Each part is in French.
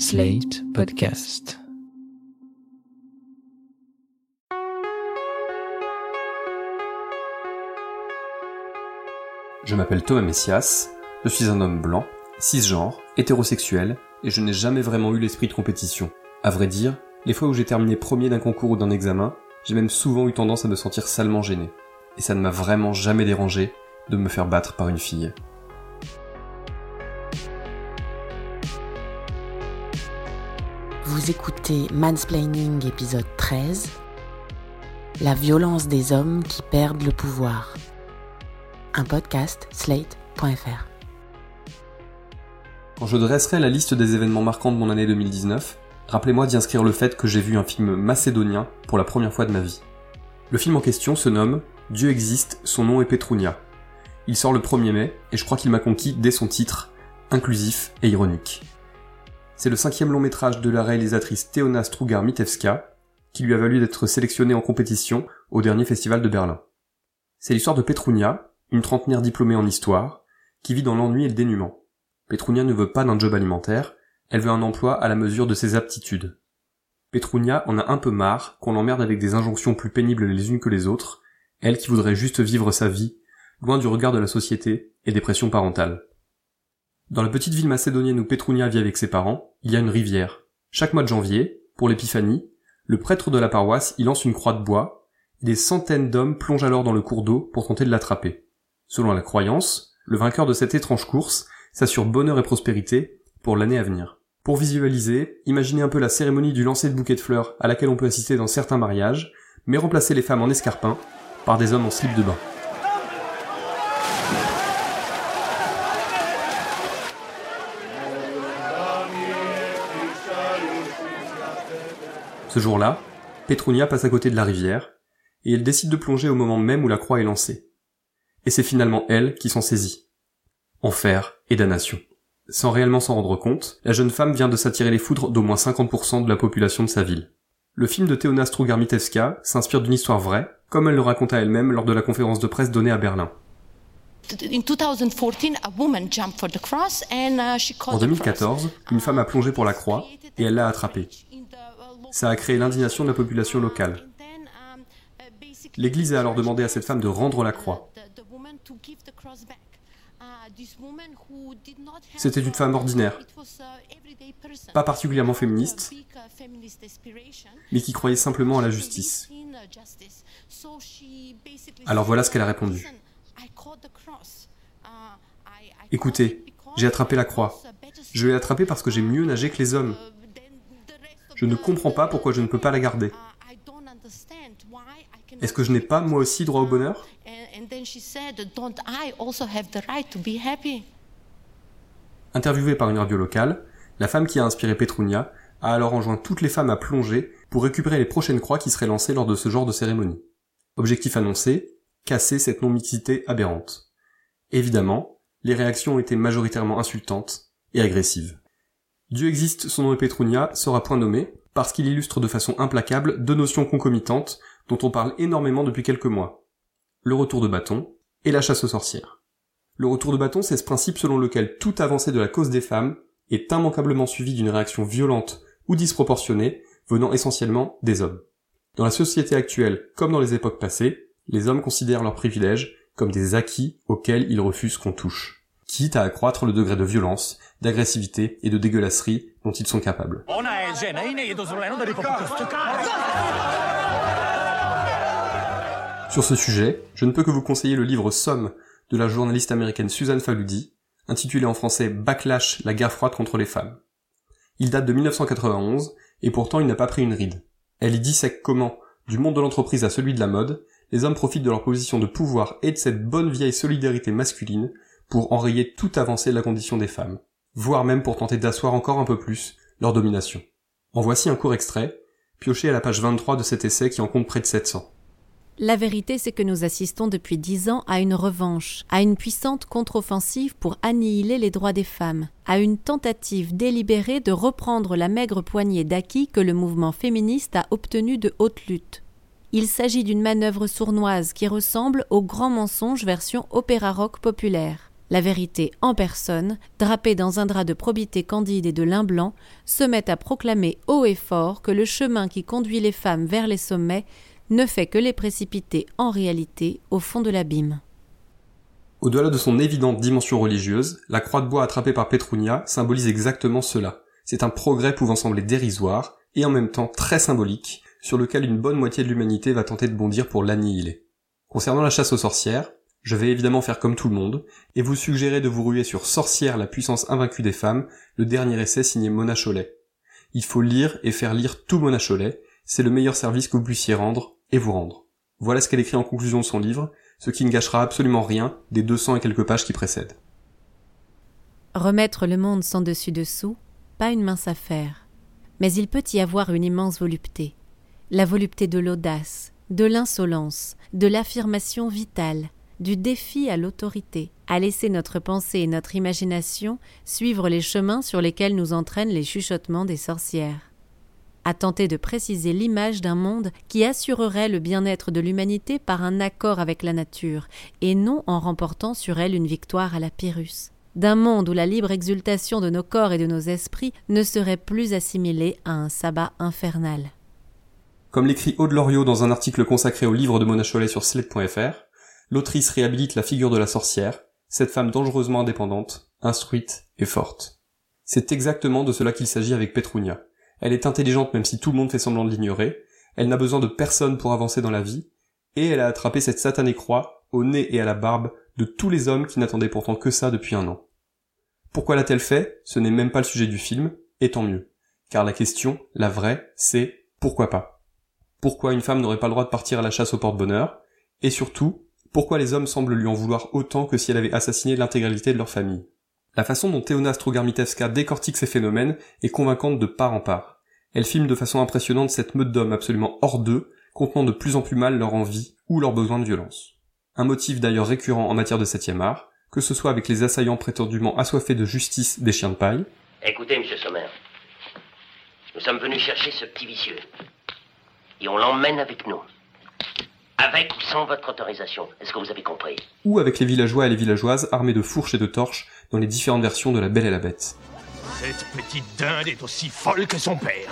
Slate Podcast. Je m'appelle Thomas Messias, je suis un homme blanc, cisgenre, hétérosexuel, et je n'ai jamais vraiment eu l'esprit de compétition. À vrai dire, les fois où j'ai terminé premier d'un concours ou d'un examen, j'ai même souvent eu tendance à me sentir salement gêné. Et ça ne m'a vraiment jamais dérangé de me faire battre par une fille. Vous écoutez Mansplaining épisode 13 La violence des hommes qui perdent le pouvoir. Un podcast slate.fr. Quand je dresserai la liste des événements marquants de mon année 2019, rappelez-moi d'y inscrire le fait que j'ai vu un film macédonien pour la première fois de ma vie. Le film en question se nomme Dieu existe, son nom est Petrunia. Il sort le 1er mai et je crois qu'il m'a conquis dès son titre, inclusif et ironique. C'est le cinquième long métrage de la réalisatrice Teona Strugar-Mitevska, qui lui a valu d'être sélectionnée en compétition au dernier festival de Berlin. C'est l'histoire de Petrunia, une trentenaire diplômée en histoire, qui vit dans l'ennui et le dénuement. Petrunia ne veut pas d'un job alimentaire, elle veut un emploi à la mesure de ses aptitudes. Petrunia en a un peu marre qu'on l'emmerde avec des injonctions plus pénibles les unes que les autres, elle qui voudrait juste vivre sa vie, loin du regard de la société et des pressions parentales. Dans la petite ville macédonienne où Petrunia vit avec ses parents, il y a une rivière. Chaque mois de janvier, pour l'épiphanie, le prêtre de la paroisse y lance une croix de bois, et des centaines d'hommes plongent alors dans le cours d'eau pour tenter de l'attraper. Selon la croyance, le vainqueur de cette étrange course s'assure bonheur et prospérité pour l'année à venir. Pour visualiser, imaginez un peu la cérémonie du lancer de bouquet de fleurs à laquelle on peut assister dans certains mariages, mais remplacer les femmes en escarpins par des hommes en slip de bain. Ce jour-là, Petrunia passe à côté de la rivière, et elle décide de plonger au moment même où la croix est lancée. Et c'est finalement elle qui s'en saisit. Enfer et damnation. Sans réellement s'en rendre compte, la jeune femme vient de s'attirer les foudres d'au moins 50% de la population de sa ville. Le film de Teona Strugar-Mitevska s'inspire d'une histoire vraie, comme elle le raconta elle-même lors de la conférence de presse donnée à Berlin. En 2014, une femme a plongé pour la croix et elle l'a attrapée. Ça a créé l'indignation de la population locale. L'Église a alors demandé à cette femme de rendre la croix. C'était une femme ordinaire, pas particulièrement féministe, mais qui croyait simplement à la justice. Alors voilà ce qu'elle a répondu. Écoutez, j'ai attrapé la croix. Je l'ai attrapée parce que j'ai mieux nagé que les hommes. Je ne comprends pas pourquoi je ne peux pas la garder. Est-ce que je n'ai pas moi aussi droit au bonheur Interviewée par une radio locale, la femme qui a inspiré Petrunia a alors enjoint toutes les femmes à plonger pour récupérer les prochaines croix qui seraient lancées lors de ce genre de cérémonie. Objectif annoncé, casser cette non-mixité aberrante. Évidemment, les réactions ont été majoritairement insultantes et agressives. Dieu existe, son nom est Petrunia sera point nommé, parce qu'il illustre de façon implacable deux notions concomitantes dont on parle énormément depuis quelques mois. Le retour de bâton et la chasse aux sorcières. Le retour de bâton, c'est ce principe selon lequel toute avancée de la cause des femmes est immanquablement suivie d'une réaction violente ou disproportionnée venant essentiellement des hommes. Dans la société actuelle, comme dans les époques passées, les hommes considèrent leurs privilèges comme des acquis auxquels ils refusent qu'on touche, quitte à accroître le degré de violence, d'agressivité et de dégueulasserie dont ils sont capables. Sur ce sujet, je ne peux que vous conseiller le livre Somme de la journaliste américaine Suzanne Faludi, intitulé en français Backlash, la guerre froide contre les femmes. Il date de 1991, et pourtant il n'a pas pris une ride. Elle y dissèque comment, du monde de l'entreprise à celui de la mode, les hommes profitent de leur position de pouvoir et de cette bonne vieille solidarité masculine pour enrayer toute avancée de la condition des femmes, voire même pour tenter d'asseoir encore un peu plus leur domination. En voici un court extrait, pioché à la page 23 de cet essai qui en compte près de 700. La vérité, c'est que nous assistons depuis dix ans à une revanche, à une puissante contre-offensive pour annihiler les droits des femmes, à une tentative délibérée de reprendre la maigre poignée d'acquis que le mouvement féministe a obtenu de haute lutte. Il s'agit d'une manœuvre sournoise qui ressemble au grand mensonge version opéra rock populaire. La vérité en personne, drapée dans un drap de probité candide et de lin blanc, se met à proclamer haut et fort que le chemin qui conduit les femmes vers les sommets ne fait que les précipiter en réalité au fond de l'abîme. Au-delà de son évidente dimension religieuse, la croix de bois attrapée par Petrunia symbolise exactement cela. C'est un progrès pouvant sembler dérisoire, et en même temps très symbolique, sur lequel une bonne moitié de l'humanité va tenter de bondir pour l'annihiler. Concernant la chasse aux sorcières, je vais évidemment faire comme tout le monde, et vous suggérer de vous ruer sur Sorcière, la puissance invaincue des femmes, le dernier essai signé Mona Cholet. Il faut lire et faire lire tout Mona Cholet, c'est le meilleur service que vous puissiez rendre, et vous rendre. Voilà ce qu'elle écrit en conclusion de son livre, ce qui ne gâchera absolument rien des 200 et quelques pages qui précèdent. Remettre le monde sans dessus-dessous, pas une mince affaire. Mais il peut y avoir une immense volupté. La volupté de l'audace, de l'insolence, de l'affirmation vitale, du défi à l'autorité, à laisser notre pensée et notre imagination suivre les chemins sur lesquels nous entraînent les chuchotements des sorcières à tenter de préciser l'image d'un monde qui assurerait le bien-être de l'humanité par un accord avec la nature, et non en remportant sur elle une victoire à la Pyrrhus. D'un monde où la libre exultation de nos corps et de nos esprits ne serait plus assimilée à un sabbat infernal. Comme l'écrit Aude Loriot dans un article consacré au livre de Mona Chollet sur Slate.fr, l'autrice réhabilite la figure de la sorcière, cette femme dangereusement indépendante, instruite et forte. C'est exactement de cela qu'il s'agit avec Petrunia. Elle est intelligente même si tout le monde fait semblant de l'ignorer, elle n'a besoin de personne pour avancer dans la vie, et elle a attrapé cette satanée croix au nez et à la barbe de tous les hommes qui n'attendaient pourtant que ça depuis un an. Pourquoi l'a-t-elle fait? Ce n'est même pas le sujet du film, et tant mieux. Car la question, la vraie, c'est pourquoi pas? Pourquoi une femme n'aurait pas le droit de partir à la chasse au porte-bonheur? Et surtout, pourquoi les hommes semblent lui en vouloir autant que si elle avait assassiné l'intégralité de leur famille? La façon dont Teona Strugarmitevska décortique ces phénomènes est convaincante de part en part. Elle filme de façon impressionnante cette meute d'hommes absolument hors d'eux, contenant de plus en plus mal leur envie ou leur besoin de violence. Un motif d'ailleurs récurrent en matière de septième art, que ce soit avec les assaillants prétendument assoiffés de justice des chiens de paille. Écoutez, monsieur Sommer, nous sommes venus chercher ce petit vicieux. Et on l'emmène avec nous. Avec ou sans votre autorisation. Est-ce que vous avez compris? Ou avec les villageois et les villageoises armés de fourches et de torches dans les différentes versions de La Belle et la Bête. Cette petite dinde est aussi folle que son père.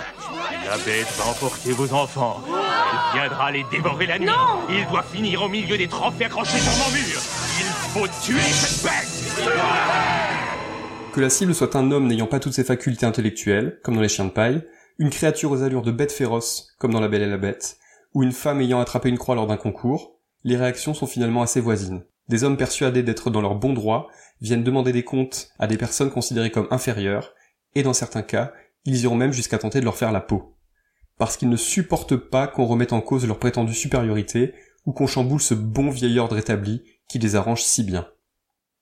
La bête va emporter vos enfants. Elle viendra les dévorer la nuit. Il doit finir au milieu des trophées accrochés sur mon mur. Il faut tuer cette bête Que la cible soit un homme n'ayant pas toutes ses facultés intellectuelles, comme dans les chiens de paille, une créature aux allures de bête féroce, comme dans La Belle et la Bête, ou une femme ayant attrapé une croix lors d'un concours, les réactions sont finalement assez voisines. Des hommes persuadés d'être dans leur bon droit viennent demander des comptes à des personnes considérées comme inférieures, et dans certains cas, ils iront même jusqu'à tenter de leur faire la peau. Parce qu'ils ne supportent pas qu'on remette en cause leur prétendue supériorité, ou qu'on chamboule ce bon vieil ordre établi qui les arrange si bien.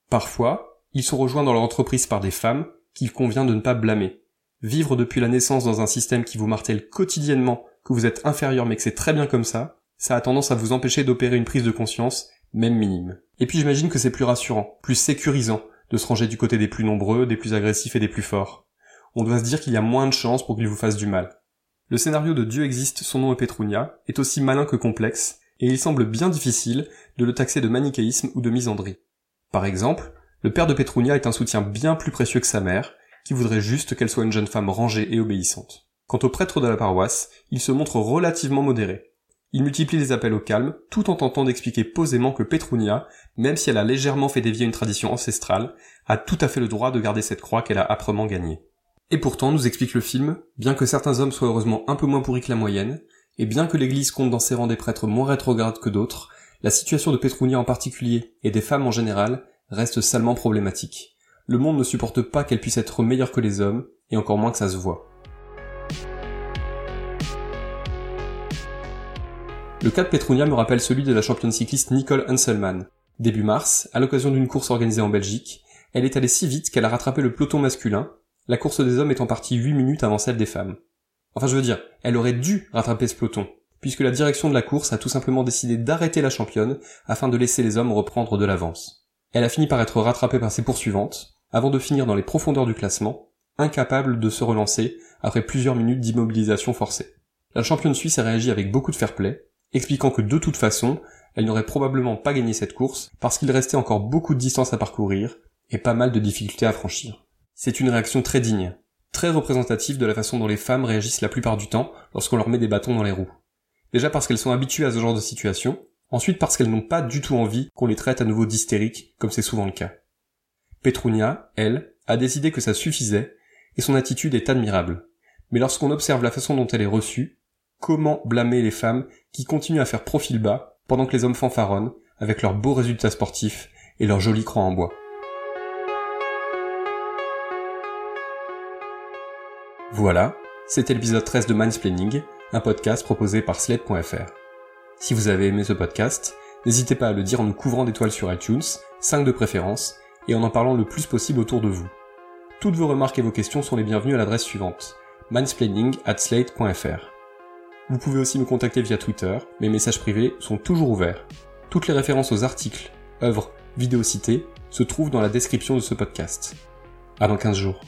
Parfois, ils sont rejoints dans leur entreprise par des femmes qu'il convient de ne pas blâmer. Vivre depuis la naissance dans un système qui vous martèle quotidiennement que vous êtes inférieur mais que c'est très bien comme ça, ça a tendance à vous empêcher d'opérer une prise de conscience, même minime. Et puis j'imagine que c'est plus rassurant, plus sécurisant, de se ranger du côté des plus nombreux, des plus agressifs et des plus forts. On doit se dire qu'il y a moins de chances pour qu'il vous fasse du mal. Le scénario de Dieu existe, son nom est Petrunia est aussi malin que complexe, et il semble bien difficile de le taxer de manichéisme ou de misandrie. Par exemple, le père de Petrunia est un soutien bien plus précieux que sa mère, qui voudrait juste qu'elle soit une jeune femme rangée et obéissante. Quant au prêtre de la paroisse, il se montre relativement modéré. Il multiplie les appels au calme, tout en tentant d'expliquer posément que Petrunia, même si elle a légèrement fait dévier une tradition ancestrale, a tout à fait le droit de garder cette croix qu'elle a âprement gagnée. Et pourtant, nous explique le film, bien que certains hommes soient heureusement un peu moins pourris que la moyenne, et bien que l'église compte dans ses rangs des prêtres moins rétrogrades que d'autres, la situation de Petrunia en particulier, et des femmes en général, reste salement problématique. Le monde ne supporte pas qu'elle puisse être meilleure que les hommes, et encore moins que ça se voit. Le cas de Petrunia me rappelle celui de la championne cycliste Nicole Hanselmann. Début mars, à l'occasion d'une course organisée en Belgique, elle est allée si vite qu'elle a rattrapé le peloton masculin, la course des hommes étant partie 8 minutes avant celle des femmes. Enfin je veux dire, elle aurait dû rattraper ce peloton, puisque la direction de la course a tout simplement décidé d'arrêter la championne afin de laisser les hommes reprendre de l'avance. Elle a fini par être rattrapée par ses poursuivantes, avant de finir dans les profondeurs du classement, incapable de se relancer après plusieurs minutes d'immobilisation forcée. La championne suisse a réagi avec beaucoup de fair play, expliquant que de toute façon, elle n'aurait probablement pas gagné cette course parce qu'il restait encore beaucoup de distance à parcourir et pas mal de difficultés à franchir. C'est une réaction très digne, très représentative de la façon dont les femmes réagissent la plupart du temps lorsqu'on leur met des bâtons dans les roues. Déjà parce qu'elles sont habituées à ce genre de situation, ensuite parce qu'elles n'ont pas du tout envie qu'on les traite à nouveau d'hystériques, comme c'est souvent le cas. Petrunia, elle, a décidé que ça suffisait, et son attitude est admirable. Mais lorsqu'on observe la façon dont elle est reçue, comment blâmer les femmes qui continuent à faire profil bas pendant que les hommes fanfaronnent avec leurs beaux résultats sportifs et leurs jolis croix en bois. Voilà, c'était l'épisode 13 de Mindsplaining, un podcast proposé par Sled.fr. Si vous avez aimé ce podcast, n'hésitez pas à le dire en nous couvrant d'étoiles sur iTunes, 5 de préférence, et en en parlant le plus possible autour de vous. Toutes vos remarques et vos questions sont les bienvenues à l'adresse suivante mansplaining at slate.fr. Vous pouvez aussi me contacter via Twitter, mes messages privés sont toujours ouverts. Toutes les références aux articles, œuvres, vidéos citées se trouvent dans la description de ce podcast. À dans 15 jours.